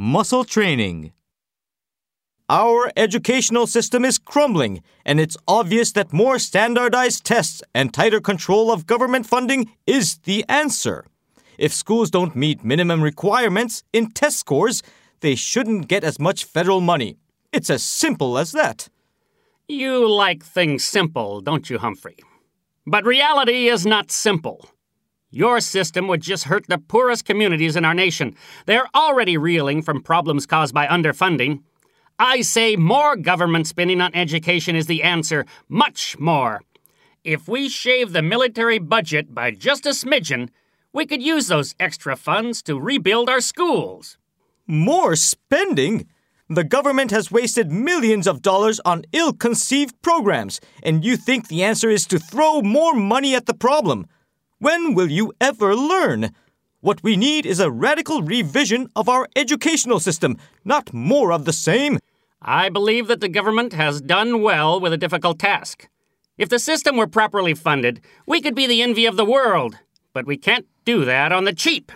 Muscle training. Our educational system is crumbling, and it's obvious that more standardized tests and tighter control of government funding is the answer. If schools don't meet minimum requirements in test scores, they shouldn't get as much federal money. It's as simple as that. You like things simple, don't you, Humphrey? But reality is not simple. Your system would just hurt the poorest communities in our nation. They're already reeling from problems caused by underfunding. I say more government spending on education is the answer, much more. If we shave the military budget by just a smidgen, we could use those extra funds to rebuild our schools. More spending? The government has wasted millions of dollars on ill conceived programs, and you think the answer is to throw more money at the problem. When will you ever learn? What we need is a radical revision of our educational system, not more of the same. I believe that the government has done well with a difficult task. If the system were properly funded, we could be the envy of the world. But we can't do that on the cheap.